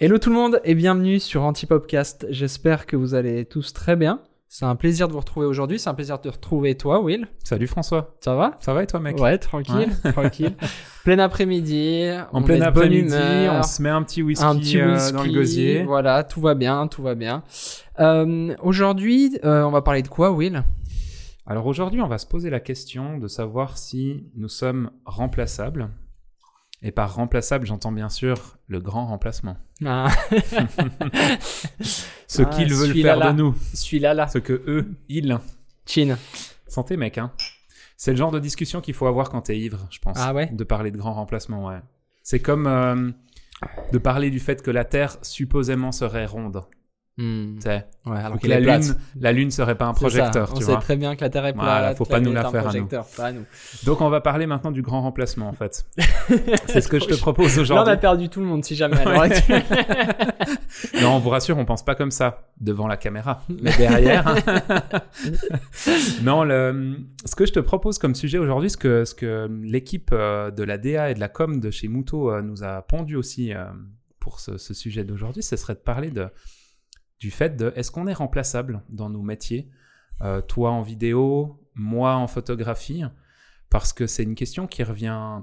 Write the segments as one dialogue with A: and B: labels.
A: Hello tout le monde et bienvenue sur Antipopcast. J'espère que vous allez tous très bien. C'est un plaisir de vous retrouver aujourd'hui. C'est un plaisir de retrouver toi, Will.
B: Salut François.
A: Ça va?
B: Ça va et toi, mec?
A: Ouais, tranquille, tranquille. Plein après-midi.
B: En plein après-midi, on se met un petit whisky,
A: un petit
B: euh, dans le gosier.
A: Voilà, tout va bien, tout va bien. Euh, aujourd'hui, euh, on va parler de quoi, Will?
B: Alors aujourd'hui, on va se poser la question de savoir si nous sommes remplaçables. Et par remplaçable, j'entends bien sûr le grand remplacement.
A: ah,
B: Ce
A: Ah,
B: qu'ils veulent faire
A: là.
B: de nous.
A: Celui-là, là.
B: Ce que eux, ils.
A: Chin.
B: Santé, mec, hein. C'est le genre de discussion qu'il faut avoir quand t'es ivre, je pense.
A: Ah ouais
B: De parler de grand remplacement, ouais. C'est comme euh, de parler du fait que la Terre supposément serait ronde.
A: Ouais, alors
B: que
A: qu'elle
B: la lune, la lune serait pas un
A: ça.
B: projecteur,
A: On
B: tu
A: sait
B: vois.
A: très bien que la Terre est plate.
B: Voilà, faut pas nous la faire à nous.
A: projecteur, pas à nous.
B: Donc on va parler maintenant du grand remplacement en fait. C'est ce que je te propose
A: Là, on
B: aujourd'hui.
A: a perdu tout le monde, si jamais. l'heure actuelle.
B: Non, on vous rassure, on pense pas comme ça devant la caméra, mais derrière. non, le... ce que je te propose comme sujet aujourd'hui, ce que, ce que l'équipe euh, de la DA et de la com de chez Muto euh, nous a pondu aussi euh, pour ce, ce sujet d'aujourd'hui, ce serait de parler de, du fait de est-ce qu'on est remplaçable dans nos métiers, Euh, toi en vidéo, moi en photographie, parce que c'est une question qui revient.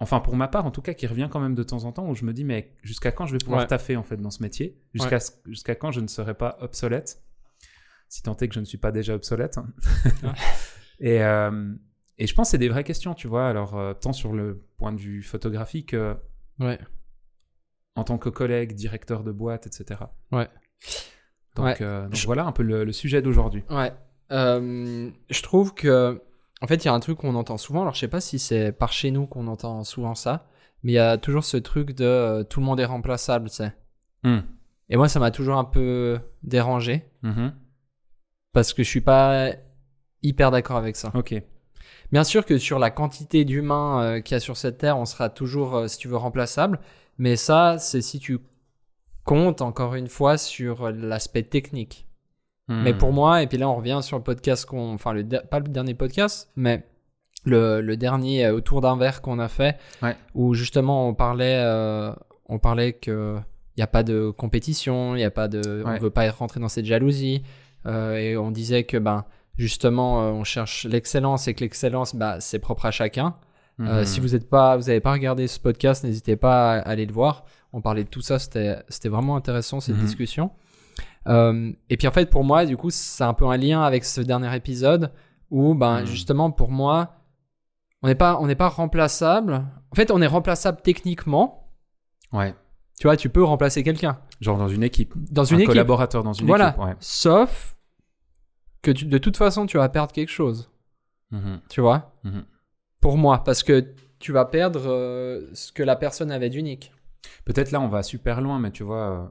B: Enfin, pour ma part, en tout cas, qui revient quand même de temps en temps, où je me dis, mais jusqu'à quand je vais pouvoir
A: Ouais.
B: taffer en fait dans ce métier? Jusqu'à quand je ne serai pas obsolète? Si tant est que je ne suis pas déjà obsolète. hein. et, euh, et je pense que c'est des vraies questions, tu vois. Alors, euh, tant sur le point de vue photographique,
A: ouais.
B: en tant que collègue, directeur de boîte, etc.
A: Ouais.
B: Donc,
A: Ouais.
B: euh, donc
A: Je-
B: voilà un peu le, le sujet d'aujourd'hui.
A: Ouais. Euh, je trouve que, en fait, il y a un truc qu'on entend souvent. Alors, je sais pas si c'est par chez nous qu'on entend souvent ça, mais il y a toujours ce truc de euh, tout le monde est remplaçable, tu sais.
B: Hmm.
A: Et moi, ça m'a toujours un peu dérangé
B: Mhm.
A: parce que je suis pas hyper d'accord avec ça.
B: Ok.
A: Bien sûr que sur la quantité d'humains euh, qu'il y a sur cette terre, on sera toujours, euh, si tu veux, remplaçable. Mais ça, c'est si tu comptes encore une fois sur l'aspect technique. Mais
B: Hmm.
A: pour moi, et puis là on revient sur le podcast qu'on, enfin le pas le dernier podcast, mais le, le dernier euh, autour d'un verre qu'on a fait,
B: Ouais.
A: où justement on parlait, euh, on parlait que il n'y a pas de compétition, il y a pas de,
B: Ouais.
A: on veut pas rentrer dans cette jalousie, euh, et on disait que ben justement euh, on cherche l'excellence et que l'excellence bah c'est propre à chacun. Euh,
B: Mhm.
A: si vous êtes pas, vous avez pas regardé ce podcast, n'hésitez pas à aller le voir. On parlait de tout ça, c'était vraiment intéressant cette
B: Mhm.
A: discussion. Euh, et puis en fait pour moi, du coup, c'est un peu un lien avec ce dernier épisode où ben
B: Mhm.
A: justement pour moi, on n'est pas on n'est pas remplaçable. En fait, on est remplaçable techniquement.
B: Ouais.
A: Tu vois, tu peux remplacer quelqu'un
B: Genre dans une équipe.
A: dans une
B: un
A: équipe.
B: collaborateur dans une
A: Voilà.
B: équipe. Ouais.
A: Sauf que tu- de toute façon, tu vas perdre quelque chose.
B: Mhm.
A: Tu vois? Pour moi, parce que tu vas perdre euh, ce que la personne avait d'unique.
B: Peut-être là, on va super loin, mais tu vois, euh,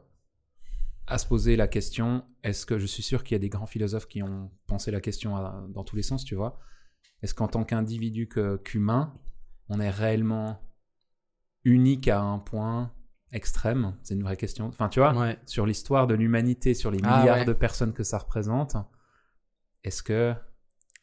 B: à se poser la question, est-ce que je suis sûr qu'il y a des grands philosophes qui ont pensé la question à- dans tous les sens, tu vois? Est-ce qu'en tant qu'individu, qu'humain, on est réellement unique à un point extrême? C'est une vraie question. Enfin, tu vois,
A: Ouais.
B: sur l'histoire de l'humanité, sur les
A: Ah,
B: milliards
A: ouais.
B: de personnes que ça représente, est-ce que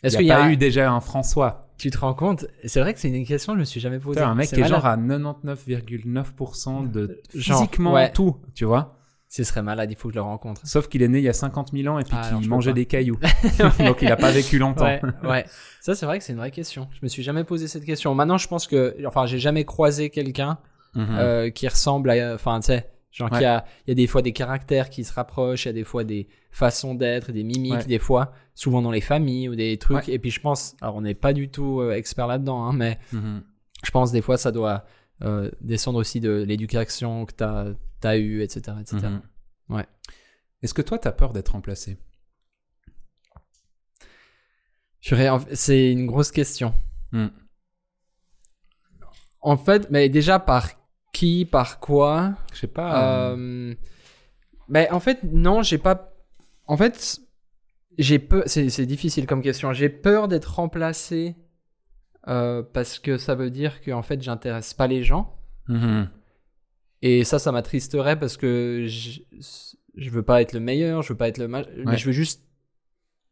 A: Est-ce
B: il
A: qu'il y
B: a eu déjà un François?
A: Tu te rends compte C'est vrai que c'est une question que je me suis jamais posée.
B: Un mec qui est
A: malade.
B: genre à 99,9% de
A: Genre,
B: physiquement
A: ouais.
B: tout, tu vois
A: Ce serait malade, il faut que je le rencontre.
B: Sauf qu'il est né il y a 50 000 ans et puis
A: Ah,
B: qu'il mangeait des cailloux. Donc il a pas vécu longtemps.
A: Ouais, ouais. Ça, c'est vrai que c'est une vraie question. Je me suis jamais posé cette question. Maintenant, je pense que, enfin, j'ai jamais croisé quelqu'un
B: Mhm.
A: euh, qui ressemble à, enfin, tu sais, genre
B: Ouais.
A: qu'il y a, il y a des fois des caractères qui se rapprochent, il y a des fois des façons d'être, des mimiques,
B: Ouais.
A: des fois, souvent dans les familles ou des trucs.
B: Ouais.
A: Et puis, je pense, alors, on n'est pas du tout euh, expert là-dedans, hein, mais
B: Mhm.
A: je pense des fois, ça doit euh, descendre aussi de l'éducation que t'as, t'as eu, etc., etc.
B: Mhm.
A: Ouais.
B: Est-ce que toi, tu as peur d'être remplacé?
A: C'est une grosse question.
B: Hmm.
A: En fait, mais déjà par qui, par quoi
B: Je sais pas. euh,
A: Mais en fait, non, j'ai pas. En fait, j'ai peur. C'est difficile comme question. J'ai peur d'être remplacé euh, parce que ça veut dire que en fait, j'intéresse pas les gens.
B: mhm.
A: Et ça, ça m'attristerait parce que je, je veux pas être le meilleur, je veux pas être le mal, mais je veux juste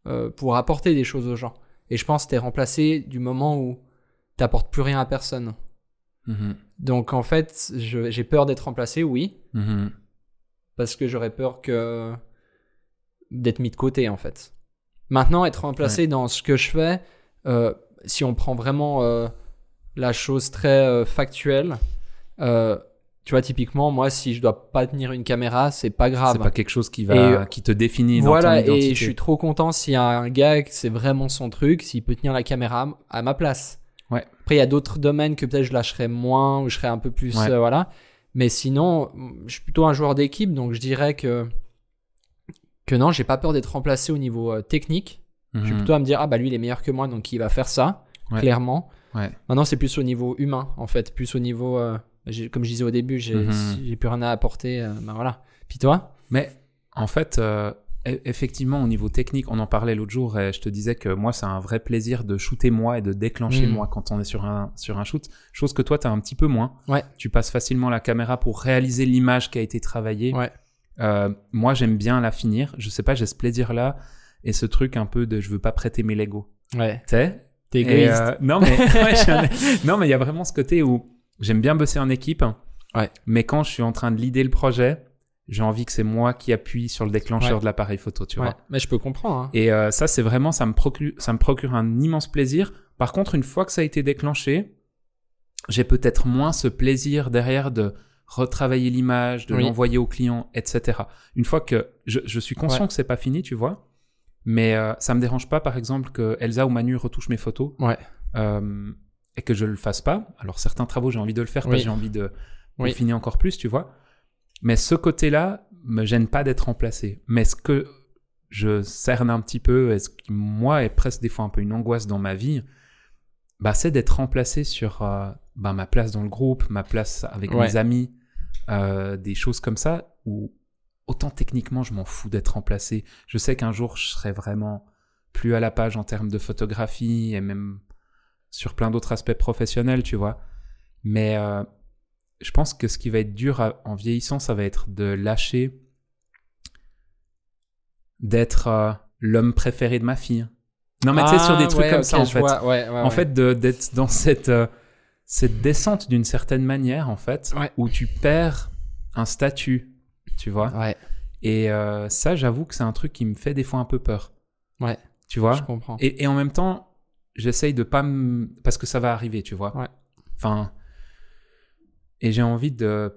A: euh, pour apporter des choses aux gens. Et je pense que t'es remplacé du moment où t'apportes plus rien à personne.
B: Mhm.
A: Donc en fait, j'ai peur d'être remplacé, oui,
B: Mhm.
A: parce que j'aurais peur que d'être mis de côté en fait. Maintenant, être remplacé dans ce que je fais, euh, si on prend vraiment euh, la chose très euh, factuelle, tu vois, typiquement, moi, si je dois pas tenir une caméra, c'est pas grave.
B: C'est pas quelque chose qui, va,
A: Et,
B: qui te définit dans
A: Voilà,
B: ton identité.
A: et je suis trop content s'il y a un gars c'est vraiment son truc, s'il peut tenir la caméra à ma place. Après, il y a d'autres domaines que peut-être je lâcherais moins ou je serais un peu plus.
B: Ouais.
A: euh, voilà. Mais sinon, je suis plutôt un joueur d'équipe, donc je dirais que. Que non, j'ai pas peur d'être remplacé au niveau euh, technique. Je suis
B: Mhm.
A: plutôt à me dire, ah bah lui il est meilleur que moi, donc il va faire ça,
B: Ouais.
A: clairement.
B: Ouais.
A: Maintenant, c'est plus au niveau humain, en fait, plus au niveau. euh, comme je disais au début, j'ai si j'ai plus rien à apporter. ben voilà. Puis toi?
B: Mais en fait, effectivement, au niveau technique, on en parlait l'autre jour et je te disais que moi, c'est un vrai plaisir de shooter moi et de déclencher
A: Mm.
B: moi quand on est sur un, sur un shoot. Chose que toi, tu as un petit peu moins.
A: Ouais.
B: Tu passes facilement la caméra pour réaliser l'image qui a été travaillée.
A: Ouais.
B: Euh, moi, j'aime bien la finir. Je sais pas, j'ai ce plaisir-là et ce truc un peu de je veux pas prêter mes Lego.
A: Ouais.
B: Tu sais
A: T'es
B: Et,
A: égoïste.
B: euh, non, mais ouais, il y a vraiment ce côté où j'aime bien bosser en équipe.
A: Ouais.
B: Mais quand je suis en train de leader le projet, j'ai envie que c'est moi qui appuie sur le déclencheur
A: Ouais.
B: de l'appareil photo, tu
A: Ouais.
B: vois.
A: Mais je peux comprendre. hein.
B: Et euh, ça, c'est vraiment, ça me, procure, ça me procure un immense plaisir. Par contre, une fois que ça a été déclenché, j'ai peut-être moins ce plaisir derrière de retravailler l'image, de
A: Oui.
B: l'envoyer au client, etc. Une fois que je, je suis conscient
A: Ouais.
B: que c'est pas fini, tu vois, mais euh, ça me dérange pas, par exemple, que Elsa ou Manu retouchent mes photos
A: Ouais.
B: euh, et que je le fasse pas. Alors certains travaux, j'ai envie de le faire parce
A: Oui.
B: que j'ai envie de
A: Oui.
B: finir encore plus, tu vois. Mais ce côté-là me gêne pas d'être remplacé. Mais ce que je cerne un petit peu, et ce qui moi est presque des fois un peu une angoisse dans ma vie, bah, c'est d'être remplacé sur euh, bah, ma place dans le groupe, ma place avec
A: Ouais.
B: mes amis, euh, des choses comme ça où autant techniquement je m'en fous d'être remplacé. Je sais qu'un jour je serai vraiment plus à la page en termes de photographie et même sur plein d'autres aspects professionnels, tu vois. Mais euh, je pense que ce qui va être dur à- en vieillissant, ça va être de lâcher d'être euh, l'homme préféré de ma fille. Non, mais tu sais, sur des
A: Ah,
B: trucs
A: ouais,
B: comme ça, en fait.
A: vois, ouais, ouais,
B: En fait, d'être dans cette, euh, cette descente d'une certaine manière, en fait, où tu perds un statut, tu vois. Et euh, ça, j'avoue que c'est un truc qui me fait des fois un peu peur.
A: Ouais.
B: Tu vois?
A: Je comprends.
B: et, et en même temps, j'essaye de pas me... Parce que ça va arriver, tu vois.
A: Ouais.
B: Enfin... Et j'ai envie de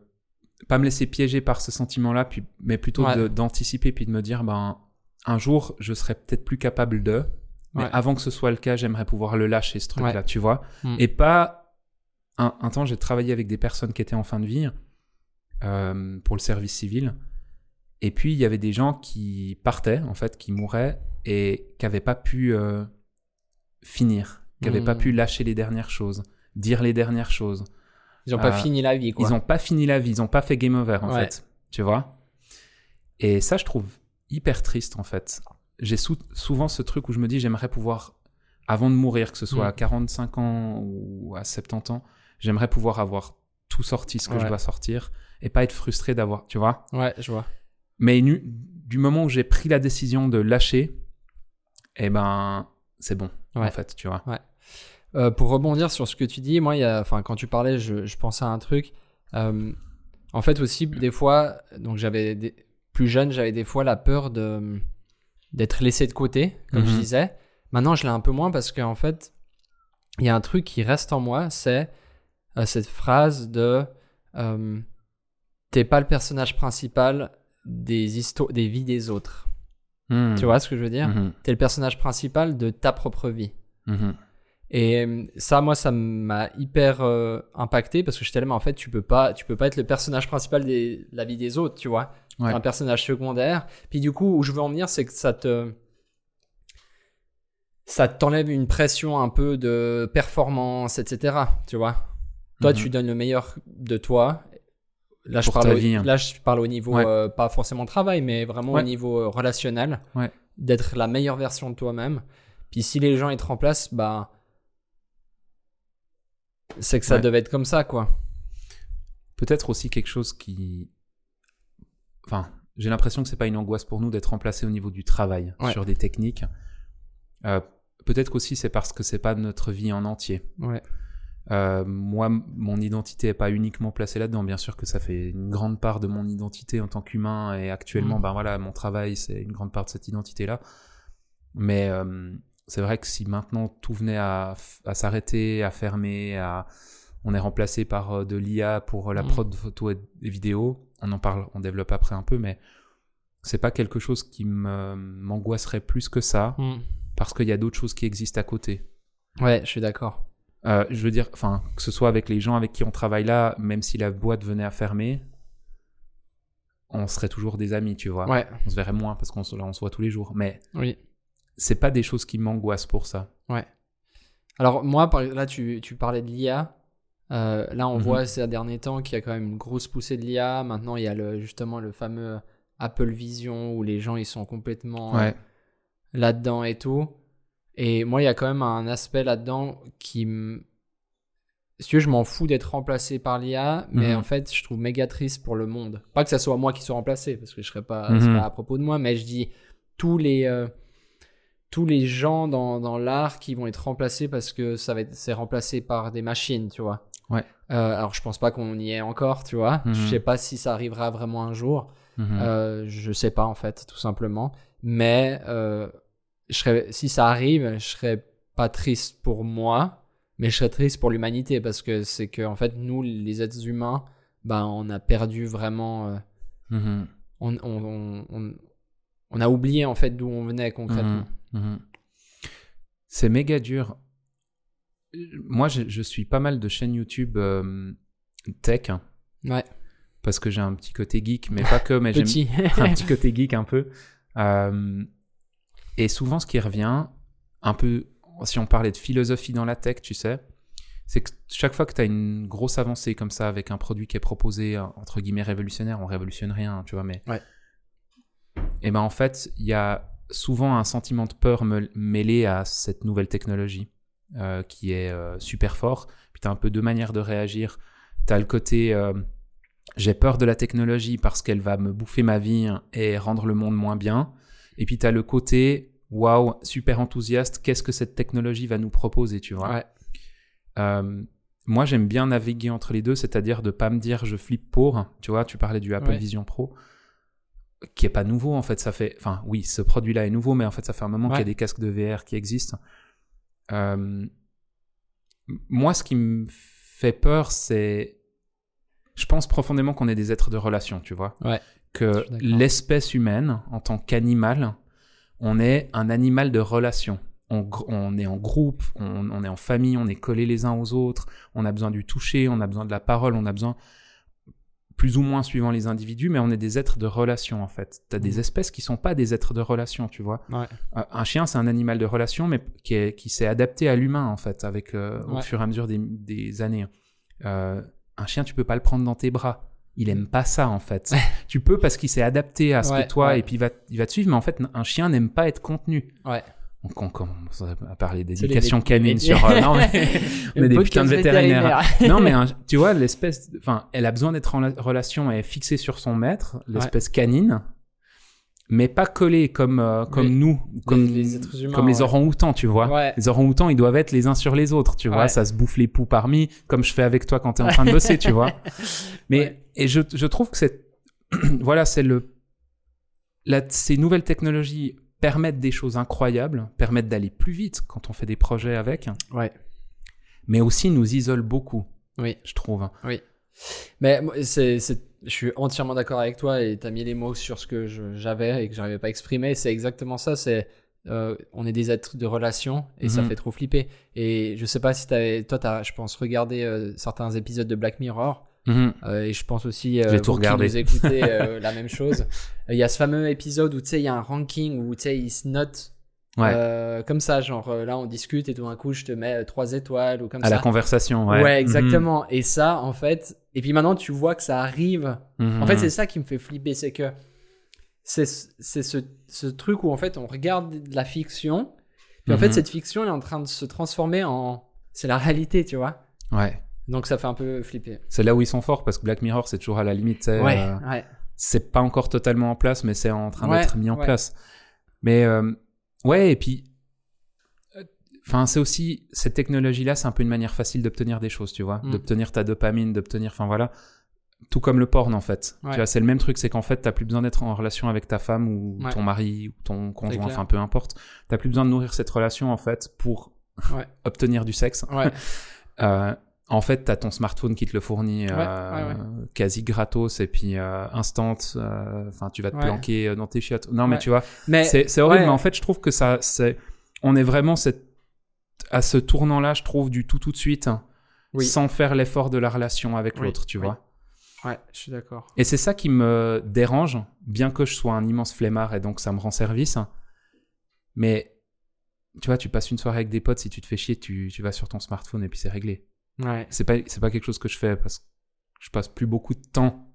B: pas me laisser piéger par ce sentiment-là, puis, mais plutôt
A: Ouais.
B: d'anticiper, puis de me dire, ben, un jour, je serai peut-être plus capable de... Mais
A: Ouais.
B: avant que ce soit le cas, j'aimerais pouvoir le lâcher, ce truc-là,
A: Ouais.
B: tu vois.
A: Mm.
B: Et pas... Un, un temps, j'ai travaillé avec des personnes qui étaient en fin de vie euh, pour le service civil. Et puis, il y avait des gens qui partaient, en fait, qui mouraient et qui n'avaient pas pu euh, finir, qui n'avaient
A: Mm.
B: pas pu lâcher les dernières choses, dire les dernières choses.
A: Ils ont pas
B: euh,
A: fini la vie, quoi.
B: Ils n'ont pas fini la vie, ils n'ont pas fait game over, en
A: Ouais.
B: fait. Tu vois? Et ça, je trouve hyper triste, en fait. J'ai sou- souvent ce truc où je me dis, j'aimerais pouvoir, avant de mourir, que ce soit
A: Mm.
B: à 45 ans ou à 70 ans, j'aimerais pouvoir avoir tout sorti ce que je
A: Ouais.
B: dois sortir et pas être frustré d'avoir, tu vois?
A: Ouais, je vois.
B: Mais nu- du moment où j'ai pris la décision de lâcher, eh ben, c'est bon, en
A: Ouais.
B: fait, tu vois?
A: Euh, pour rebondir sur ce que tu dis, moi, y a, quand tu parlais, je, je pensais à un truc. Euh, en fait, aussi, des fois, donc j'avais des- plus jeune, j'avais des fois la peur de d'être laissé de côté, comme je
B: Mhm.
A: disais. Maintenant, je l'ai un peu moins parce qu'en fait, il y a un truc qui reste en moi, c'est euh, cette phrase de t'es pas le personnage principal des histoires, des vies des autres.
B: Mhm.
A: Tu vois ce que je veux dire?
B: Mhm.
A: T'es le personnage principal de ta propre vie. Et euh, ça, moi, ça m'a hyper euh, impacté parce que là, mais en fait, tu peux pas, tu peux pas être le personnage principal de la vie des autres, tu vois.
B: Ouais.
A: Un personnage secondaire. Puis du coup, où je veux en venir, c'est que ça te, ça t'enlève une pression un peu de performance, etc. Tu vois. Toi,
B: Mhm.
A: tu donnes le meilleur de toi. Là, je parle, au,
B: vie, hein.
A: là, je parle au niveau,
B: Ouais.
A: euh, pas forcément travail, mais vraiment
B: Ouais.
A: au niveau relationnel. D'être la meilleure version de toi-même. Puis si les gens ils te remplacent, bah. C'est que ça
B: Ouais.
A: devait être comme ça, quoi.
B: Peut-être aussi quelque chose qui. Enfin, j'ai l'impression que c'est pas une angoisse pour nous d'être remplacé au niveau du travail
A: Ouais.
B: sur des techniques. Euh, Peut-être qu'aussi c'est parce que c'est pas notre vie en entier.
A: Ouais.
B: Euh, moi, mon identité est pas uniquement placée là-dedans. Bien sûr que ça fait une grande part de mon identité en tant qu'humain et actuellement,
A: Mm.
B: ben voilà, mon travail, c'est une grande part de cette identité-là. Mais euh, c'est vrai que si maintenant tout venait à, s'arrêter, à fermer, à, on est remplacé par euh, de l'IA pour la
A: Mm.
B: prod de photos et vidéos, on en parle, on développe après un peu, mais c'est pas quelque chose qui m'angoisserait plus que ça
A: Mm.
B: parce qu'il y a d'autres choses qui existent à côté.
A: Ouais, je suis d'accord.
B: Euh, je veux dire, enfin, que ce soit avec les gens avec qui on travaille là, même si la boîte venait à fermer, on serait toujours des amis, tu vois.
A: Ouais,
B: On se verrait moins parce qu'on se, là, on se voit tous les jours. Mais
A: oui.
B: C'est pas des choses qui m'angoissent pour ça.
A: Alors moi, là, tu, tu parlais de l'IA. Euh, là, on
B: Mhm.
A: voit ces derniers temps qu'il y a quand même une grosse poussée de l'IA. Maintenant, il y a le, justement le fameux Apple Vision où les gens ils sont complètement euh,
B: Ouais.
A: là-dedans et tout. Et moi, il y a quand même un aspect là-dedans qui me... Si tu veux, je m'en fous d'être remplacé par l'IA, mais
B: Mhm.
A: en fait, je trouve méga triste pour le monde. Pas que ça soit moi qui soit remplacé, parce que je serais pas,
B: Mhm.
A: pas à propos de moi, mais je dis tous les, euh, tous les gens dans, dans l'art qui vont être remplacés parce que ça va être, c'est remplacé par des machines, tu vois.
B: Ouais.
A: Euh, alors, je pense pas qu'on y est encore, tu vois.
B: Mhm.
A: Je sais pas si ça arrivera vraiment un jour.
B: Mhm.
A: Euh, je sais pas en fait, tout simplement. Mais euh, je serais, si ça arrive, je serais pas triste pour moi, mais je serais triste pour l'humanité parce que c'est que en fait nous, les êtres humains, ben on a perdu vraiment, euh,
B: Mhm.
A: on, on, on, on- on a oublié en fait d'où on venait concrètement.
B: Mhm. C'est méga dur. Moi, je, je suis pas mal de chaînes YouTube euh, tech hein,
A: Ouais,
B: parce que j'ai un petit côté geek, mais pas que, mais j'aime un petit côté geek un peu. Euh, et souvent, ce qui revient, un peu, si on parlait de philosophie dans la tech, tu sais, c'est que chaque fois que tu as une grosse avancée comme ça avec un produit qui est proposé, entre guillemets, révolutionnaire, on révolutionne rien, tu vois, mais.
A: Ouais.
B: Et ben en fait, il y a souvent un sentiment de peur mêlé à cette nouvelle technologie euh, qui est euh, super fort. Puis tu as un peu deux manières de réagir. Tu as le côté. euh, j'ai peur de la technologie parce qu'elle va me bouffer ma vie et rendre le monde moins bien. Et puis tu as le côté, waouh, super enthousiaste, qu'est-ce que cette technologie va nous proposer, tu vois?
A: Ouais.
B: Moi, j'aime bien naviguer entre les deux, c'est-à-dire de pas me dire je flippe pour. Tu vois, tu parlais du Apple
A: Ouais.
B: Vision Pro, qui est pas nouveau en fait. Ça fait, enfin, oui, ce produit-là est nouveau, mais en fait, ça fait un moment qu'il y a des casques de VR qui existent. Euh, moi, ce qui me fait peur, c'est, je pense profondément qu'on est des êtres de relation, tu vois.
A: Ouais.
B: Que l'espèce humaine, en tant qu'animal, on est un animal de relation. On est en groupe, on, on est en famille, on est collés les uns aux autres, on a besoin du toucher, on a besoin de la parole, on a besoin, plus ou moins suivant les individus, mais on est des êtres de relation en fait. Tu as des
A: Mhm.
B: espèces qui sont pas des êtres de relation, tu vois.
A: Ouais.
B: Un chien, c'est un animal de relation, mais qui, est- qui s'est adapté à l'humain en fait, avec euh, au fur et à mesure des, des années. Euh, un chien, tu peux pas le prendre dans tes bras. Il aime pas ça en fait. tu peux parce qu'il s'est adapté à ce
A: Ouais,
B: que toi et puis il va, il va te suivre, mais en fait, un chien n'aime pas être contenu.
A: Ouais.
B: On commence à parler d'éducation
A: les-
B: canine
A: les-
B: sur. euh, non, mais on est des putains de vétérinaires. non, mais un- tu vois, l'espèce, enfin, elle a besoin d'être en la- relation, elle est fixée sur son maître, l'espèce canine, mais pas collée comme euh, comme nous, comme
A: les êtres humains,
B: comme les
A: ouais.
B: orang-outans, tu vois.
A: Ouais.
B: Les orang-outans, ils doivent être les uns sur les autres, tu vois. Ça se bouffe les poux parmi, comme je fais avec toi quand t'es en train de bosser, tu vois. Mais et je, je trouve que c'est voilà, c'est le la- ces nouvelles technologies permettent des choses incroyables, permettent d'aller plus vite quand on fait des projets avec,
A: Ouais.
B: mais aussi nous isolent beaucoup,
A: Oui.
B: je trouve.
A: Mais moi, c'est, je suis entièrement d'accord avec toi et tu as mis les mots sur ce que j'avais et que j'arrivais pas à exprimer. C'est exactement ça. C'est, euh, on est des êtres de relation et ça
B: Mhm.
A: fait trop flipper. Et je sais pas si t'avais, toi, t'as, je pense, regardé euh, certains épisodes de Black Mirror.
B: Mhm.
A: Euh, et je pense aussi, euh,
B: tout
A: vous qui nous écoutez euh, la même chose. Euh, Il y a ce fameux épisode où tu sais, il y a un ranking où tu sais, ils se notent
B: Ouais.
A: comme ça. Genre là, on discute et tout d'un coup, je te mets trois étoiles ou comme
B: à
A: ça.
B: la conversation, ouais.
A: Ouais, exactement. Et ça, en fait, et puis maintenant, tu vois que ça arrive.
B: Mhm.
A: En fait, c'est ça qui me fait flipper, c'est que c'est ce, ce truc où en fait on regarde de la fiction, puis en fait
B: Mhm.
A: cette fiction est en train de se transformer en c'est la réalité, tu vois.
B: Ouais.
A: Donc ça fait un peu flipper.
B: C'est là où ils sont forts parce que Black Mirror, c'est toujours à la limite. sais,
A: Ouais,
B: euh,
A: ouais,
B: c'est pas encore totalement en place, mais c'est en train
A: Ouais,
B: d'être mis en
A: ouais.
B: place. Mais euh, ouais, et puis euh, Enfin, c'est aussi cette technologie-là, c'est un peu une manière facile d'obtenir des choses, tu vois,
A: Mm.
B: d'obtenir ta dopamine, d'obtenir, enfin voilà, tout comme le porn en fait.
A: Ouais.
B: Tu vois, c'est le même truc, c'est qu'en fait, t'as plus besoin d'être en relation avec ta femme ou ton mari ou ton conjoint, enfin peu importe. T'as plus besoin de nourrir cette relation en fait pour obtenir du sexe.
A: Ouais.
B: En fait, t'as ton smartphone qui te le fournit
A: Ouais,
B: euh,
A: ouais,
B: quasi gratos et puis euh, instant. euh, tu vas te planquer dans tes chiottes. Non, mais tu vois,
A: Mais
B: c'est horrible. Mais en fait, je trouve que ça, c'est, on est vraiment cette, à ce tournant-là, je trouve, du tout tout de suite, hein,
A: Oui.
B: sans faire l'effort de la relation avec
A: Oui,
B: l'autre, tu
A: oui.
B: vois.
A: Ouais, je suis d'accord.
B: Et c'est ça qui me dérange, bien que je sois un immense flemmard et donc ça me rend service. Mais tu vois, tu passes une soirée avec des potes, si tu te fais chier, tu, tu vas sur ton smartphone et puis c'est réglé.
A: Ouais.
B: C'est pas, c'est pas quelque chose que je fais parce que je passe plus beaucoup de temps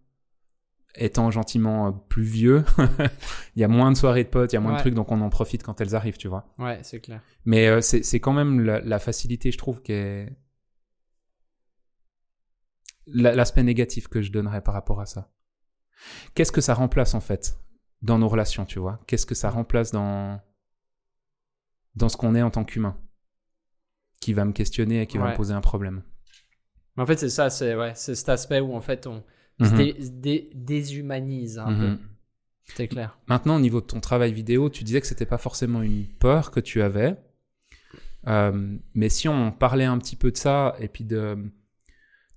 B: étant gentiment euh, plus vieux. il y a moins de soirées de potes, il y a moins
A: Ouais.
B: de trucs, donc on en profite quand elles arrivent, tu vois.
A: Ouais, c'est clair.
B: Mais euh, c'est quand même la, la facilité, je trouve, qui est la- l'aspect négatif que je donnerais par rapport à ça. Qu'est-ce que ça remplace en fait dans nos relations, tu vois? Qu'est-ce que ça remplace dans dans ce qu'on est en tant qu'humain? Qui va me questionner et qui va me poser un problème
A: Mais en fait, c'est ça, c'est ouais, cet aspect où en fait on se
B: Mhm.
A: dé- dé- déshumanise un
B: Mhm.
A: peu. C'est clair.
B: Maintenant, au niveau de ton travail vidéo, tu disais que c'était pas forcément une peur que tu avais. Euh, mais si on parlait un petit peu de ça et puis de,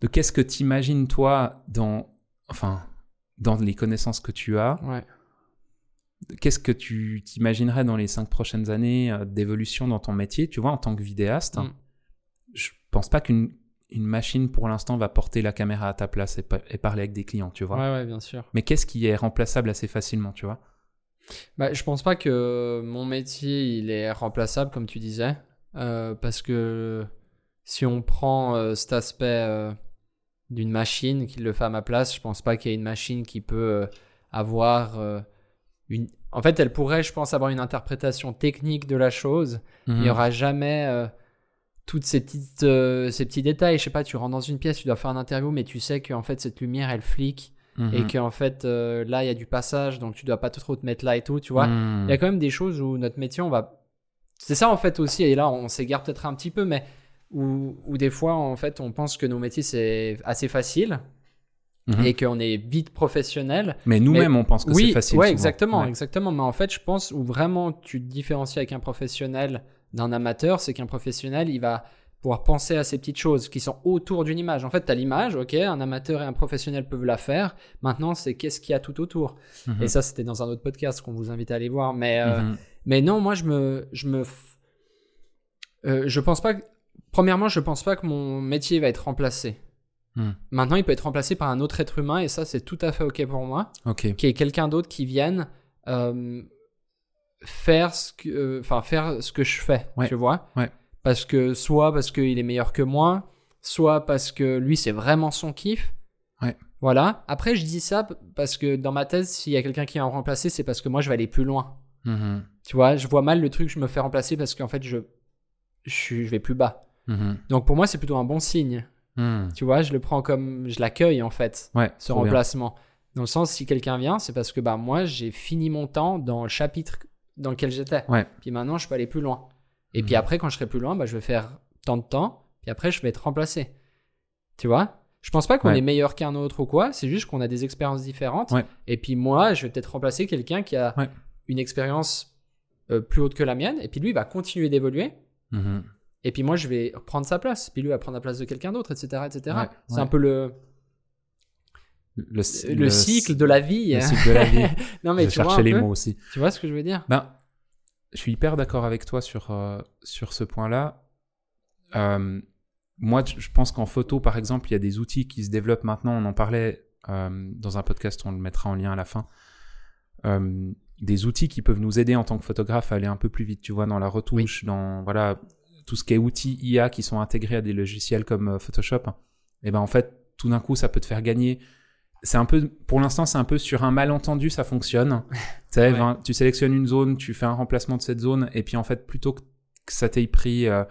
B: de qu'est-ce que tu imagines toi dans, enfin, dans les connaissances que tu as,
A: Ouais.
B: Qu'est-ce que tu t'imaginerais dans les cinq prochaines années euh, d'évolution dans ton métier, tu vois, en tant que vidéaste?
A: Mm.
B: Je pense pas qu'une une machine pour l'instant va porter la caméra à ta place et, pa- et parler avec des clients, tu vois.
A: Ouais, ouais, bien sûr.
B: Mais qu'est-ce qui est remplaçable assez facilement, tu vois?
A: Bah, je pense pas que mon métier il est remplaçable comme tu disais, euh, parce que si on prend euh, cet aspect euh, d'une machine qui le fait à ma place, je pense pas qu'il y ait une machine qui peut avoir une. En fait, elle pourrait, je pense, avoir une interprétation technique de la chose. Il
B: Mhm.
A: n'y aura jamais euh, toutes ces petites euh, ces petits détails. Je sais pas, tu rentres dans une pièce, tu dois faire une interview, mais tu sais qu'en fait cette lumière elle flique
B: Mhm.
A: et qu'en fait euh, là il y a du passage, donc tu dois pas trop te mettre là et tout, tu vois.
B: Mhm.
A: Il y a quand même des choses où notre métier, on va. C'est ça en fait aussi, et là on s'égare peut-être un petit peu, mais où, où des fois en fait on pense que nos métiers c'est assez facile
B: Mhm.
A: et qu'on est vite professionnel.
B: Mais nous-mêmes, on pense que
A: oui,
B: c'est facile. souvent.
A: exactement,
B: Ouais.
A: exactement. Mais en fait, je pense où vraiment tu te différencies avec un professionnel d'un amateur, c'est qu'un professionnel, il va pouvoir penser à ces petites choses qui sont autour d'une image. En fait, tu as l'image, ok, un amateur et un professionnel peuvent la faire. Maintenant, c'est qu'est-ce qu'il y a tout autour.
B: Mhm.
A: Et ça, c'était dans un autre podcast qu'on vous invite à aller voir. Mais, euh,
B: Mhm.
A: mais non, moi, je me, je me, euh, je pense pas. que- Premièrement, je pense pas que mon métier va être remplacé.
B: Hmm.
A: Maintenant, il peut être remplacé par un autre être humain, et ça, c'est tout à fait ok pour moi.
B: Ok.
A: Qu'il y ait quelqu'un d'autre qui vienne euh, faire ce que, euh, faire ce que je fais,
B: Ouais.
A: tu vois?
B: Ouais.
A: Parce que soit parce qu'il est meilleur que moi, soit parce que lui, c'est vraiment son kiff.
B: Ouais.
A: Voilà. Après, je dis ça parce que dans ma thèse, s'il y a quelqu'un qui va me remplacer, c'est parce que moi, je vais aller plus loin.
B: Mhm.
A: Tu vois, je vois mal le truc, je me fais remplacer parce qu'en fait, je, je, vais plus bas.
B: Mhm.
A: Donc pour moi, c'est plutôt un bon signe.
B: Mhm.
A: Tu vois, je le prends comme, je l'accueille en fait,
B: Ouais.
A: ce
B: bien.
A: remplacement. Dans le sens, si quelqu'un vient, c'est parce que bah moi, j'ai fini mon temps dans le chapitre dans lequel j'étais.
B: Ouais.
A: Puis maintenant, je peux aller plus loin. Et puis
B: Mhm.
A: après, quand je serai plus loin, bah, je vais faire tant de temps. Puis après, je vais être remplacé. Tu vois? Je pense pas qu'on
B: Ouais.
A: est meilleur qu'un autre ou quoi. C'est juste qu'on a des expériences différentes.
B: Ouais.
A: Et puis moi, je vais peut-être remplacer quelqu'un qui a une expérience euh, plus haute que la mienne. Et puis lui, il va continuer d'évoluer.
B: Mhm.
A: Et puis moi, je vais prendre sa place. Puis lui va prendre la place de quelqu'un d'autre, etc. etc.
B: Ouais,
A: C'est
B: ouais.
A: un peu le,
B: Le,
A: le, cycle de la vie.
B: Le cycle de la vie.
A: non, mais
B: je
A: tu
B: cherchais les
A: peu
B: mots aussi.
A: tu vois ce que je veux dire?
B: Ben, je suis hyper d'accord avec toi sur, euh, sur ce point-là. Euh, moi, je pense qu'en photo, par exemple, il y a des outils qui se développent maintenant. On en parlait euh, dans un podcast, on le mettra en lien à la fin. Des outils qui peuvent nous aider en tant que photographe à aller un peu plus vite, tu vois, dans la retouche, dans voilà, tout ce qui est outils IA qui sont intégrés à des logiciels comme euh, Photoshop. Et ben en fait, tout d'un coup, ça peut te faire gagner. C'est un peu, pour l'instant, c'est un peu sur un malentendu, ça fonctionne. tu sais,
A: Ouais.
B: ben, tu sélectionnes une zone, tu fais un remplacement de cette zone, et puis en fait, plutôt que ça t'ait pris euh,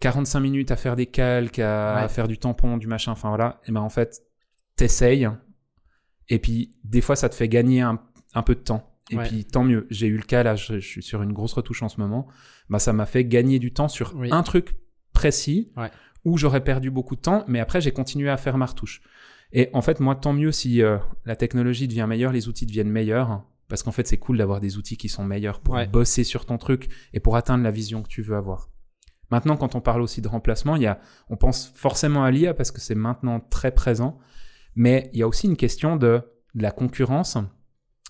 B: 45 minutes à faire des calques, à
A: Ouais.
B: faire du tampon, du machin, enfin voilà, et ben en fait, t'essayes, et puis des fois, ça te fait gagner un, un peu de temps. Et
A: Ouais.
B: puis tant mieux. J'ai eu le cas là, je, je suis sur une grosse retouche en ce moment. Bah ça m'a fait gagner du temps sur
A: Oui.
B: un truc précis
A: Ouais.
B: où j'aurais perdu beaucoup de temps, mais après j'ai continué à faire ma retouche. Et en fait, moi, tant mieux si euh, la technologie devient meilleure, les outils deviennent meilleurs, parce qu'en fait, c'est cool d'avoir des outils qui sont meilleurs pour
A: Ouais.
B: bosser sur ton truc et pour atteindre la vision que tu veux avoir. Maintenant, quand on parle aussi de remplacement, il y a, on pense forcément à l'IA parce que c'est maintenant très présent, mais il y a aussi une question de, de la concurrence,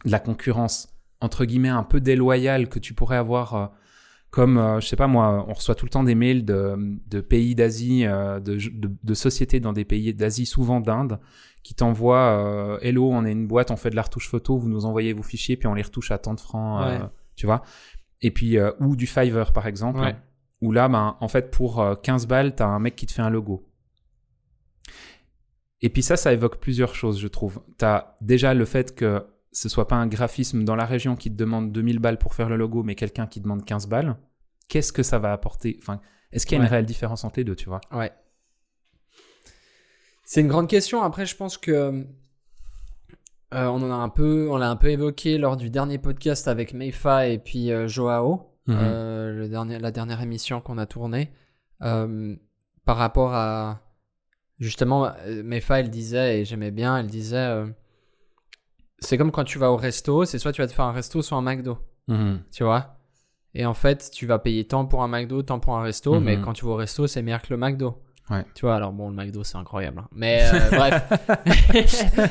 B: la concurrence entre guillemets un peu déloyale que tu pourrais avoir. euh, comme, euh, je sais pas moi, on reçoit tout le temps des mails de, de pays d'Asie, euh, de, de, de sociétés dans des pays d'Asie, souvent d'Inde, qui t'envoient euh, Hello, on est une boîte, on fait de la retouche photo, vous nous envoyez vos fichiers, puis on les retouche à tant de francs,
A: Ouais.
B: tu vois. Et puis, ou du Fiverr par exemple,
A: Ouais.
B: où là, ben, en fait, pour euh, 15 balles, t'as un mec qui te fait un logo. Et puis ça, ça évoque plusieurs choses, je trouve. T'as déjà le fait que ce soit pas un graphisme dans la région qui te demande 2000 balles pour faire le logo, mais quelqu'un qui demande 15 balles. Qu'est-ce que ça va apporter? Enfin, est-ce qu'il y a
A: Ouais.
B: une réelle différence entre les deux, tu vois?
A: Ouais. C'est une grande question. Après, je pense que euh, on en a un peu, on l'a un peu évoqué lors du dernier podcast avec Meifa et puis euh, Joao,
B: Mhm.
A: euh, le dernier, la dernière émission qu'on a tournée, par rapport à justement, Meifa, elle disait et j'aimais bien, elle disait, c'est comme quand tu vas au resto, c'est soit tu vas te faire un resto, soit un McDo,
B: Mhm.
A: tu vois? Et en fait, tu vas payer tant pour un McDo, tant pour un resto,
B: Mhm.
A: mais quand tu vas au resto, c'est meilleur que le McDo.
B: Ouais.
A: Tu vois, alors bon, le McDo, c'est incroyable. hein. Mais euh, bref.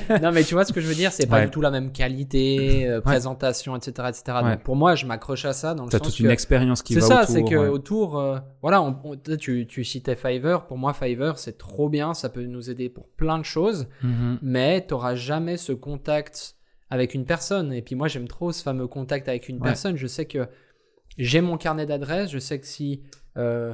A: non, mais tu vois ce que je veux dire, c'est pas
B: Ouais.
A: du tout la même qualité, euh, présentation, etc. etc. Donc pour moi, je m'accroche à ça dans le
B: T'as
A: sens
B: toute
A: que...
B: une expérience qui
A: C'est
B: va
A: ça,
B: autour.
A: c'est que
B: ouais.
A: autour, euh, voilà, on, on- tu, tu citais Fiverr. Pour moi, Fiverr, c'est trop bien, ça peut nous aider pour plein de choses,
B: Mhm.
A: mais tu jamais ce contact avec une personne. Et puis moi, j'aime trop ce fameux contact avec une personne. Je sais que j'ai mon carnet d'adresses, je sais que si euh,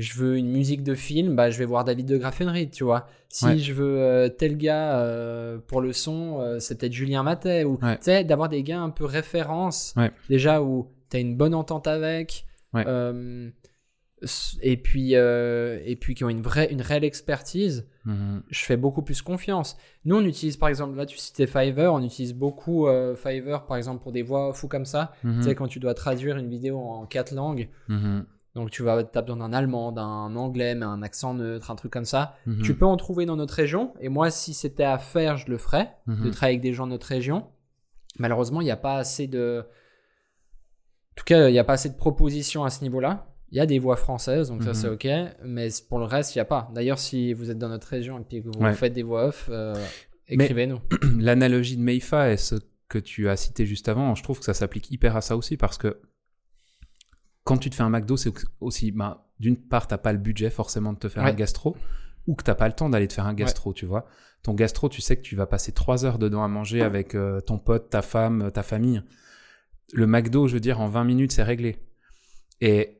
A: je veux une musique de film, bah, je vais voir David de Graffenried, tu vois. Si
B: Ouais.
A: je veux euh, tel gars euh, pour le son, euh, c'est peut-être Julien Matet. Ou
B: Ouais.
A: tu sais, d'avoir des gars un peu références,
B: Ouais.
A: déjà où tu as une bonne entente avec. Et puis, et puis qui ont une vraie, une réelle expertise
B: Mhm.
A: je fais beaucoup plus confiance. Nous, on utilise par exemple, là tu citais Fiverr, on utilise beaucoup Fiverr par exemple pour des voix ou comme ça.
B: Mhm.
A: Tu sais, quand tu dois traduire une vidéo en quatre langues,
B: Mhm.
A: Donc tu vas as besoin d'un allemand, d'un anglais, mais un accent neutre, un truc comme ça.
B: Mhm.
A: Tu peux en trouver dans notre région, et moi, si c'était à faire, je le ferais,
B: Mhm.
A: de travailler avec des gens de notre région. Malheureusement, il n'y a pas assez de. En tout cas, il n'y a pas assez de propositions à ce niveau-là. Il y a des voix françaises, donc ça
B: Mhm.
A: c'est ok, mais pour le reste, il n'y a pas. D'ailleurs, si vous êtes dans notre région et que vous
B: Ouais.
A: faites des voix off, euh, écrivez-nous.
B: L'analogie de Meifa et ce que tu as cité juste avant, je trouve que ça s'applique hyper à ça aussi parce que quand tu te fais un McDo, c'est aussi, ben, d'une part, t'as pas le budget forcément de te faire
A: Ouais.
B: un gastro ou que t'as pas le temps d'aller te faire un gastro, tu vois. Ton gastro, tu sais que tu vas passer trois heures dedans à manger avec euh, ton pote, ta femme, ta famille. Le McDo, je veux dire, en 20 minutes, c'est réglé. Et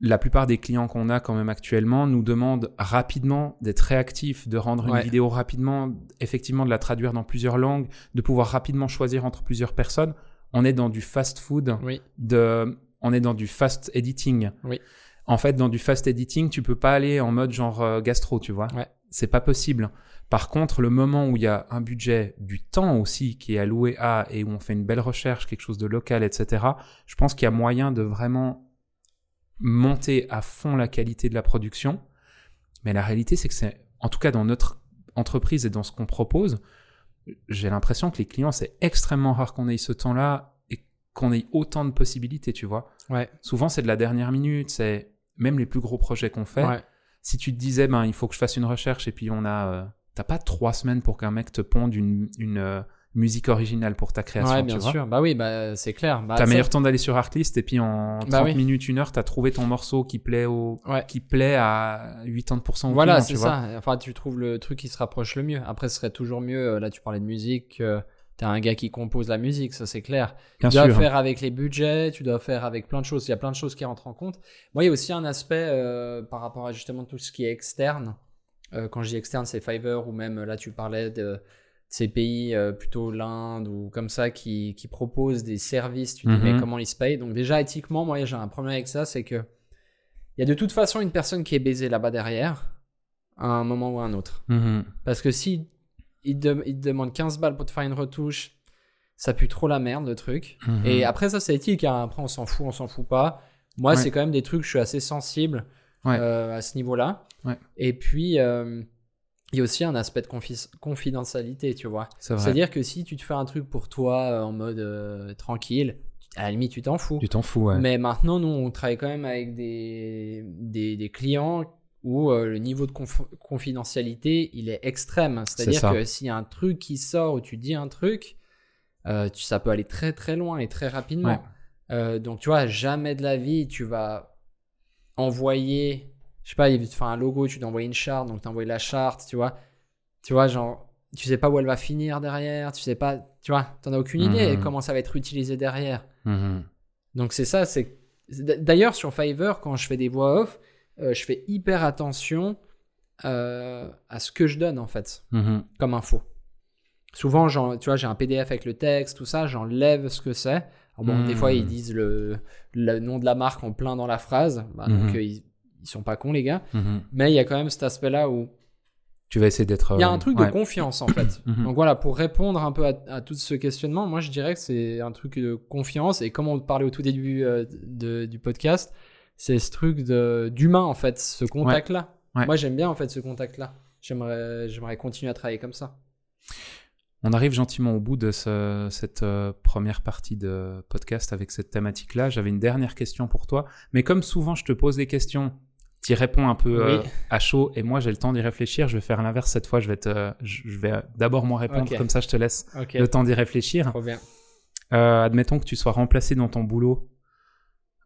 B: la plupart des clients qu'on a quand même actuellement nous demandent rapidement d'être réactifs, de rendre une
A: Ouais.
B: vidéo rapidement, effectivement de la traduire dans plusieurs langues, de pouvoir rapidement choisir entre plusieurs personnes. On est dans du fast food,
A: Oui,
B: de, on est dans du fast editing.
A: Oui.
B: En fait, dans du fast editing, tu peux pas aller en mode genre euh, gastro, tu vois.
A: Ouais.
B: C'est pas possible. Par contre, le moment où il y a un budget, du temps aussi qui est alloué à et où on fait une belle recherche, quelque chose de local, etc. Je pense qu'il y a moyen de vraiment monter à fond la qualité de la production. Mais la réalité, c'est que c'est, en tout cas dans notre entreprise et dans ce qu'on propose, j'ai l'impression que les clients, c'est extrêmement rare qu'on ait ce temps-là qu'on ait autant de possibilités, tu vois.
A: ouais,
B: Souvent, c'est de la dernière minute, c'est même les plus gros projets qu'on fait.
A: ouais.
B: Si tu te disais, ben, il faut que je fasse une recherche et puis on a, euh, t'as pas trois semaines pour qu'un mec te ponde une, une euh, musique originale pour ta création,
A: Ouais,
B: tu
A: bien
B: vois.
A: sûr. Bah oui, bah, c'est clair. Bah,
B: T'as meilleur temps d'aller sur Artlist et puis en 30
A: Bah oui.
B: minutes, une heure, t'as trouvé ton morceau qui plaît au,
A: Ouais.
B: qui plaît à 80% au
A: Voilà, c'est
B: vois.
A: ça. Enfin, tu trouves le truc qui se rapproche le mieux. Après, ce serait toujours mieux. euh, Là, tu parlais de musique. euh, T'as un gars qui compose la musique, ça c'est clair.
B: Bien
A: tu dois
B: sûr.
A: faire avec les budgets, tu dois faire avec plein de choses. Il y a plein de choses qui rentrent en compte. Moi, il y a aussi un aspect euh, par rapport à justement tout ce qui est externe. Euh, quand je dis externe, c'est Fiverr ou même là, tu parlais de, de ces pays, euh, plutôt l'Inde ou comme ça, qui, qui proposent des services. Tu dis,
B: Mhm.
A: mais comment ils se payent? Donc, déjà, éthiquement, moi, j'ai un problème avec ça, c'est que il y a de toute façon une personne qui est baisée là-bas derrière à un moment ou à un autre.
B: Mhm.
A: Parce que si il te, il te demande 15 balles pour te faire une retouche, ça pue trop la merde le truc.
B: Mhm.
A: Et après, ça, c'est éthique. hein. Après, on s'en fout, on s'en fout pas. Moi,
B: Ouais.
A: c'est quand même des trucs, je suis assez sensible
B: Ouais.
A: euh, à ce niveau-là.
B: Ouais.
A: Et puis, euh, il y a aussi un aspect de confi- confidentialité, tu vois. C'est-à-dire que si tu te fais un truc pour toi euh, en mode tranquille, à la limite, tu t'en fous.
B: Tu t'en fous, ouais.
A: Mais maintenant, nous, on travaille quand même avec des, des, des clients où euh, le niveau de conf- confidentialité, il est extrême. C'est-à-dire que s'il y a un truc qui sort ou tu dis un truc, euh, tu- ça peut aller très très loin et très rapidement.
B: Ouais.
A: Euh, donc, tu vois, jamais de la vie, tu vas envoyer, je sais pas, il veut te faire un logo, tu dois envoyer une charte, donc tu envoies la charte, tu vois. Tu vois, genre, tu sais pas où elle va finir derrière, tu sais pas, tu vois, t'en as aucune idée
B: Mhm.
A: comment ça va être utilisé derrière.
B: Mhm.
A: Donc c'est ça, c'est- d'ailleurs sur Fiverr quand je fais des voix off, euh, je fais hyper attention euh, à ce que je donne en fait
B: Mhm.
A: comme info. Souvent, tu vois, j'ai un PDF avec le texte, tout ça, j'enlève ce que c'est. Bon, des
B: Mhm.
A: fois ils disent le, le nom de la marque en plein dans la phrase, Bah, donc
B: Mhm.
A: euh, ils, ils sont pas cons les gars.
B: Mhm.
A: Mais il y a quand même cet aspect-là où
B: Tu vas essayer d'être.
A: il y a un truc
B: ouais.
A: de confiance en fait.
B: Mhm.
A: Donc voilà, pour répondre un peu à, à tout ce questionnement, moi je dirais que c'est un truc de confiance. Et comme on parlait au tout début euh, de- du podcast, c'est ce truc de- d'humain en fait, ce contact-là.
B: Ouais.
A: Moi j'aime bien en fait ce contact-là. J'aimerais j'aimerais continuer à travailler comme ça.
B: On arrive gentiment au bout de ce- cette euh, première partie de podcast avec cette thématique-là. J'avais une dernière question pour toi. Mais comme souvent, je te pose des questions, tu réponds un peu euh, à chaud et moi, j'ai le temps d'y réfléchir. Je vais faire l'inverse cette fois. Je vais, te, je vais d'abord moi répondre. Comme ça, je te laisse le temps d'y réfléchir.
A: trop bien.
B: Euh, admettons que tu sois remplacé dans ton boulot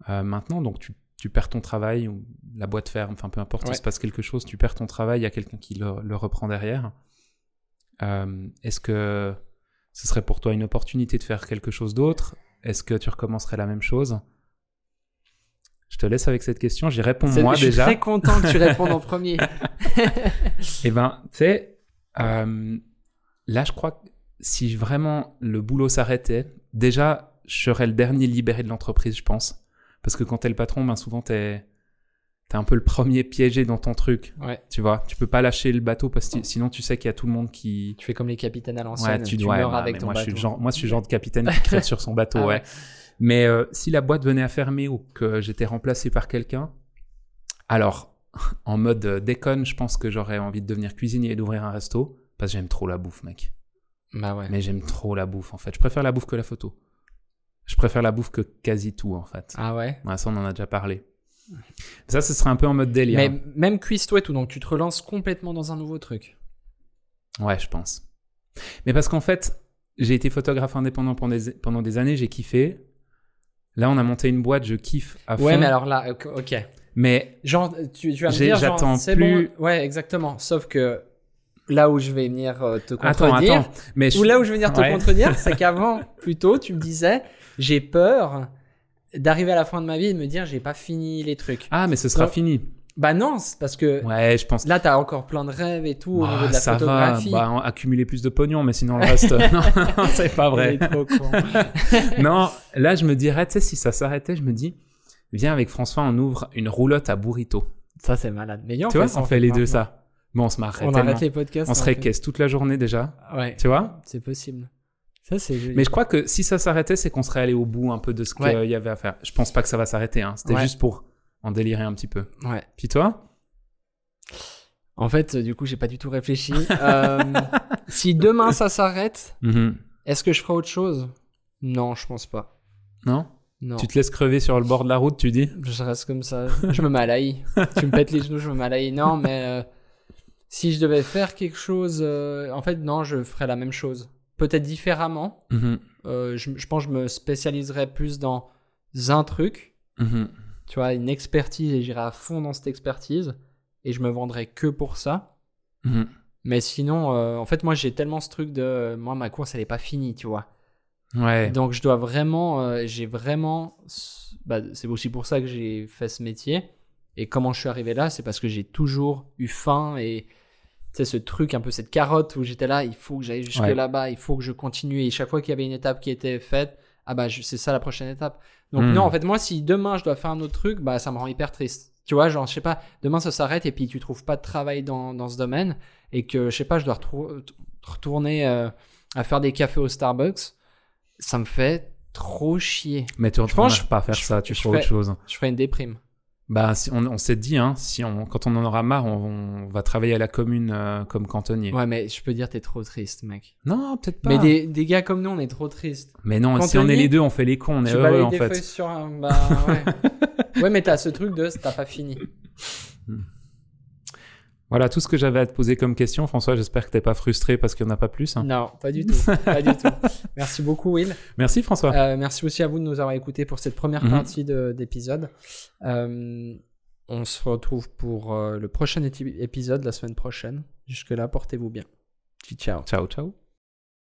B: euh, maintenant, donc tu, tu perds ton travail ou la boîte ferme, enfin peu importe, il se passe quelque chose, tu perds ton travail, il y a quelqu'un qui le, le reprend derrière. Euh, Est-ce que ce serait pour toi une opportunité de faire quelque chose d'autre? Est-ce que tu recommencerais la même chose? Je te laisse avec cette question, j'y réponds moi
A: je suis
B: déjà.
A: très content que tu répondes en premier.
B: Eh ben, tu sais, euh, là, je crois que si vraiment le boulot s'arrêtait, déjà, je serais le dernier libéré de l'entreprise, je pense. Parce que quand t'es le patron, ben souvent, t'es es un peu le premier piégé dans ton truc.
A: Ouais,
B: Tu vois, tu peux pas lâcher le bateau parce que sinon, tu sais qu'il y a tout le monde qui.
A: tu fais comme les capitaines à l'ancienne.
B: tu
A: tu
B: dois.
A: meurs
B: ouais,
A: avec ton
B: moi, je suis le genre, moi, je suis le genre de capitaine qui crève sur son bateau,
A: Ah
B: ouais.
A: ouais.
B: Mais euh, si la boîte venait à fermer ou que j'étais remplacé par quelqu'un, alors, en mode euh, déconne, je pense que j'aurais envie de devenir cuisinier et d'ouvrir un resto parce que j'aime trop la bouffe, mec.
A: Bah ouais.
B: Mais j'aime trop la bouffe, en fait. Je préfère la bouffe que la photo. Je préfère la bouffe que quasi tout, en fait.
A: Ah ouais?
B: Ça, on en a déjà parlé. Ça, ce serait un peu en mode délire.
A: Mais même cuisse-toi et tout, donc tu te relances complètement dans un nouveau truc.
B: Ouais, je pense. Mais parce qu'en fait, j'ai été photographe indépendant pendant des, pendant des années, j'ai kiffé. Là, on a monté une boîte, je kiffe à fond.
A: Ouais, mais alors là, ok.
B: Mais
A: Genre, tu, tu vas me dire,
B: j'attends plus-
A: bon. Ouais, exactement. Sauf que là où je vais venir euh, te
B: attends,
A: contredire,
B: attends. Mais je-
A: ou là où je vais venir te
B: Ouais.
A: contredire, c'est qu'avant, plutôt, tu me disais, j'ai peur d'arriver à la fin de ma vie et de me dire, j'ai pas fini les trucs.
B: Ah, mais ce sera fini.
A: Bah non, parce que
B: Ouais, je pense.
A: là, t'as encore plein de rêves et tout au
B: Ah,
A: niveau de la
B: ça
A: photographie.
B: va, bah, accumuler plus de pognon, mais sinon le reste, non, c'est pas vrai.
A: Trop con.
B: non, là je me dirais, tu sais, si ça s'arrêtait, je me dis, viens avec François, on ouvre une roulotte à burrito.
A: ça, c'est malade. Mais
B: tu vois, on fait les deux ça. Bon, on se marrerait
A: On
B: tellement.
A: arrête les podcasts.
B: On se récaisse toute la journée déjà,
A: Ouais,
B: tu vois?
A: c'est possible. Ça.
B: Mais je crois que si ça s'arrêtait, c'est qu'on serait allé au bout un peu de ce qu'il
A: Ouais.
B: y avait à faire. Je pense pas que ça va s'arrêter, hein. C'était
A: Ouais.
B: juste pour en délirer un petit peu.
A: Ouais.
B: Puis toi?
A: En fait, euh, du coup, j'ai pas du tout réfléchi. Euh, si demain ça s'arrête,
B: Mhm.
A: est-ce que je ferai autre chose? Non, je pense pas.
B: Non?
A: Non.
B: Tu te laisses crever sur le bord de la route, tu dis?
A: Je reste comme ça. Je me malaille. tu me pètes les genoux, je me malaille. Non, mais euh, si je devais faire quelque chose, euh, en fait, non, je ferais la même chose. Peut-être différemment.
B: Mhm.
A: Euh, je, je pense que je me spécialiserais plus dans un truc,
B: Mhm.
A: tu vois, une expertise, et j'irais à fond dans cette expertise, et je me vendrais que pour ça.
B: Mhm.
A: Mais sinon, euh, en fait, moi, j'ai tellement ce truc de. euh, moi, ma course, elle est pas finie, tu vois.
B: Ouais.
A: Donc, je dois vraiment. euh, j'ai vraiment. bah, c'est aussi pour ça que j'ai fait ce métier. Et comment je suis arrivé là, c'est parce que j'ai toujours eu faim et. Tu sais, ce truc, un peu cette carotte où j'étais là, il faut que j'aille jusque
B: Ouais.
A: là-bas, il faut que je continue. Et chaque fois qu'il y avait une étape qui était faite, ah bah, c'est ça la prochaine étape. Donc,
B: Hmm.
A: non, en fait, moi, si demain je dois faire un autre truc, bah, ça me rend hyper triste. Tu vois, genre, je sais pas, demain ça s'arrête et puis tu trouves pas de travail dans, dans ce domaine et que, je sais pas, je dois retourner euh, à faire des cafés au Starbucks. Ça me fait trop chier.
B: Mais tu ne pas faire
A: je-
B: ça, tu feras autre
A: fais-
B: chose.
A: Je ferais une déprime.
B: Bah, on, on s'est dit, hein, si on, quand on en aura marre, on, on va travailler à la commune euh, comme cantonnier.
A: Ouais, mais je peux dire, t'es trop triste, mec.
B: Non, peut-être pas.
A: Mais des, des gars comme nous, on est trop tristes.
B: Mais non, si on est les deux, on fait les cons, on est heureux en
A: des
B: fait.
A: sur un. Bah ouais. ouais, mais t'as ce truc de t'as pas fini.
B: Voilà tout ce que j'avais à te poser comme question. François, j'espère que t'es pas frustré parce qu'il n'y en a pas plus. hein.
A: Non, pas du tout. pas du tout. Merci beaucoup, Will.
B: Merci François.
A: Euh, merci aussi à vous de nous avoir écoutés pour cette première
B: Mhm.
A: partie de- d'épisode. Euh, on se retrouve pour euh, le prochain épisode la semaine prochaine. Jusque-là, portez-vous bien. Ciao.
B: Ciao, ciao.